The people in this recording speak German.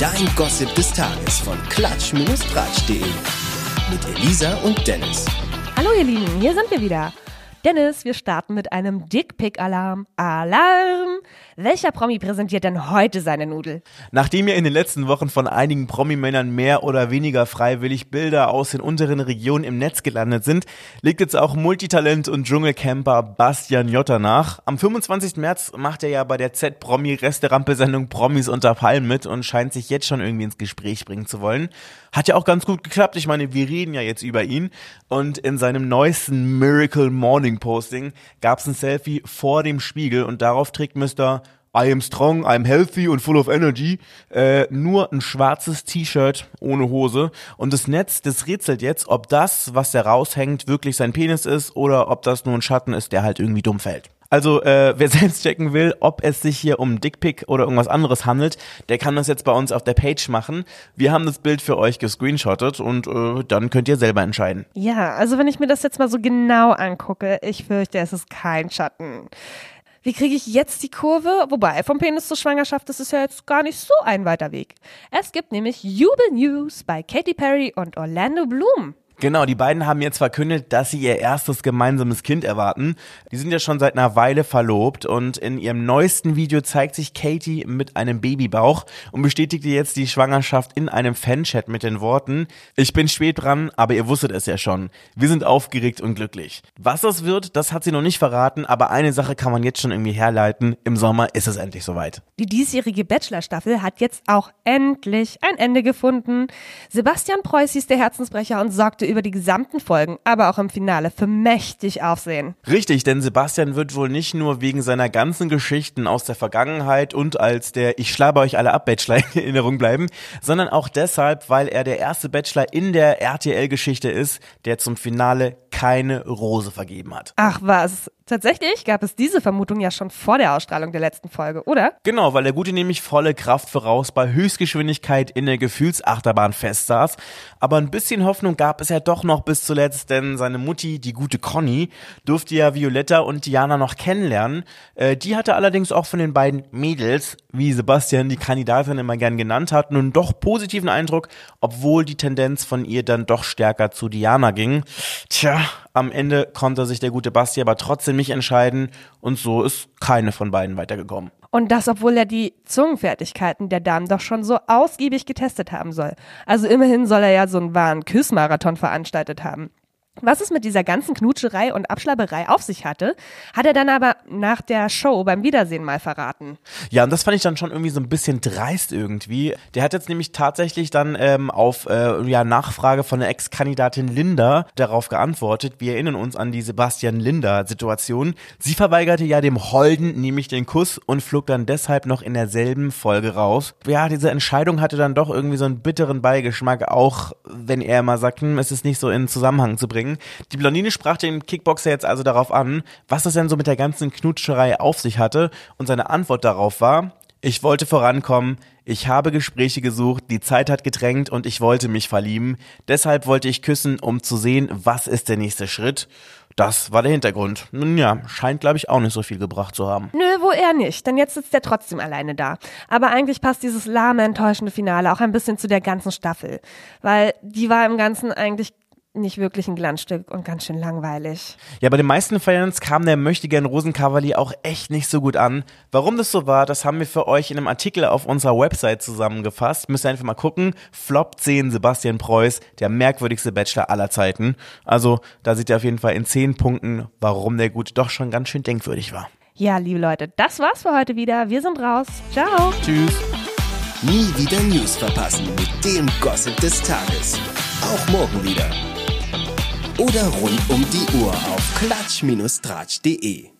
Dein Gossip des Tages von klatsch-tratsch.de. Mit Elisa und Dennis. Hallo ihr Lieben, hier sind wir wieder. Dennis, wir starten mit einem Dickpick-Alarm. Alarm! Welcher Promi präsentiert denn heute seine Nudel? Nachdem ja in den letzten Wochen von einigen Promi-Männern mehr oder weniger freiwillig Bilder aus den unteren Regionen im Netz gelandet sind, legt jetzt auch Multitalent und Dschungelcamper Bastian Jotta nach. Am 25. März macht er ja bei der Z-Promi-Restaurant-Sendung Promis unter Palmen mit und scheint sich jetzt schon irgendwie ins Gespräch bringen zu wollen. Hat ja auch ganz gut geklappt. Ich meine, wir reden ja jetzt über ihn. Und in seinem neuesten Miracle Morning Posting gab es ein Selfie vor dem Spiegel und darauf trägt Mr. I am strong, I'm healthy und full of energy. Äh, nur ein schwarzes T-Shirt ohne Hose. Und das Netz, das rätselt jetzt, ob das, was da raushängt, wirklich sein Penis ist oder ob das nur ein Schatten ist, der halt irgendwie dumm fällt. Also äh, wer selbst checken will, ob es sich hier um Dickpick oder irgendwas anderes handelt, der kann das jetzt bei uns auf der Page machen. Wir haben das Bild für euch gescreenshottet und äh, dann könnt ihr selber entscheiden. Ja, also wenn ich mir das jetzt mal so genau angucke, ich fürchte, es ist kein Schatten. Wie kriege ich jetzt die Kurve? Wobei, vom Penis zur Schwangerschaft, das ist ja jetzt gar nicht so ein weiter Weg. Es gibt nämlich Jubel News bei Katy Perry und Orlando Bloom. Genau, die beiden haben jetzt verkündet, dass sie ihr erstes gemeinsames Kind erwarten. Die sind ja schon seit einer Weile verlobt und in ihrem neuesten Video zeigt sich Katie mit einem Babybauch und bestätigte jetzt die Schwangerschaft in einem Fanchat mit den Worten, ich bin spät dran, aber ihr wusstet es ja schon. Wir sind aufgeregt und glücklich. Was das wird, das hat sie noch nicht verraten, aber eine Sache kann man jetzt schon irgendwie herleiten. Im Sommer ist es endlich soweit. Die diesjährige Bachelor-Staffel hat jetzt auch endlich ein Ende gefunden. Sebastian Preuß hieß der Herzensbrecher und sorgte über die gesamten Folgen, aber auch im Finale für mächtig Aufsehen. Richtig, denn Sebastian wird wohl nicht nur wegen seiner ganzen Geschichten aus der Vergangenheit und als der Ich schlabe euch alle ab Bachelor in Erinnerung bleiben, sondern auch deshalb, weil er der erste Bachelor in der RTL-Geschichte ist, der zum Finale keine Rose vergeben hat. Ach was, Tatsächlich gab es diese Vermutung ja schon vor der Ausstrahlung der letzten Folge, oder? Genau, weil der Gute nämlich volle Kraft voraus bei Höchstgeschwindigkeit in der Gefühlsachterbahn festsaß. Aber ein bisschen Hoffnung gab es ja doch noch bis zuletzt, denn seine Mutti, die gute Conny, durfte ja Violetta und Diana noch kennenlernen. Äh, die hatte allerdings auch von den beiden Mädels, wie Sebastian die Kandidatin immer gern genannt hat, nun doch positiven Eindruck, obwohl die Tendenz von ihr dann doch stärker zu Diana ging. Tja, am Ende konnte sich der gute Basti aber trotzdem nicht entscheiden und so ist keine von beiden weitergekommen. Und das, obwohl er die Zungenfertigkeiten der Damen doch schon so ausgiebig getestet haben soll. Also immerhin soll er ja so einen wahren Küssmarathon veranstaltet haben. Was es mit dieser ganzen Knutscherei und Abschlapperei auf sich hatte, hat er dann aber nach der Show beim Wiedersehen mal verraten. Ja, und das fand ich dann schon irgendwie so ein bisschen dreist irgendwie. Der hat jetzt nämlich tatsächlich dann ähm, auf äh, ja, Nachfrage von der Ex-Kandidatin Linda darauf geantwortet. Wir erinnern uns an die Sebastian-Linda-Situation. Sie verweigerte ja dem Holden nämlich den Kuss und flog dann deshalb noch in derselben Folge raus. Ja, diese Entscheidung hatte dann doch irgendwie so einen bitteren Beigeschmack, auch wenn er immer sagt, hm, es ist nicht so in Zusammenhang zu bringen bringen. Die Blondine sprach den Kickboxer jetzt also darauf an, was es denn so mit der ganzen Knutscherei auf sich hatte und seine Antwort darauf war, ich wollte vorankommen, ich habe Gespräche gesucht, die Zeit hat gedrängt und ich wollte mich verlieben. Deshalb wollte ich küssen, um zu sehen, was ist der nächste Schritt. Das war der Hintergrund. Nun ja, scheint glaube ich auch nicht so viel gebracht zu haben. Nö, wo er nicht, denn jetzt sitzt er trotzdem alleine da. Aber eigentlich passt dieses lahme, enttäuschende Finale auch ein bisschen zu der ganzen Staffel. Weil die war im Ganzen eigentlich nicht wirklich ein Glanzstück und ganz schön langweilig. Ja, bei den meisten Fans kam der Möchtegern Rosenkavalier auch echt nicht so gut an. Warum das so war, das haben wir für euch in einem Artikel auf unserer Website zusammengefasst. Müsst ihr einfach mal gucken. Flop 10 Sebastian Preuß, der merkwürdigste Bachelor aller Zeiten. Also, da seht ihr auf jeden Fall in 10 Punkten, warum der gut doch schon ganz schön denkwürdig war. Ja, liebe Leute, das war's für heute wieder. Wir sind raus. Ciao. Tschüss. Nie wieder News verpassen mit dem Gossip des Tages. Auch morgen wieder oder rund um die Uhr auf klatsch-tratsch.de.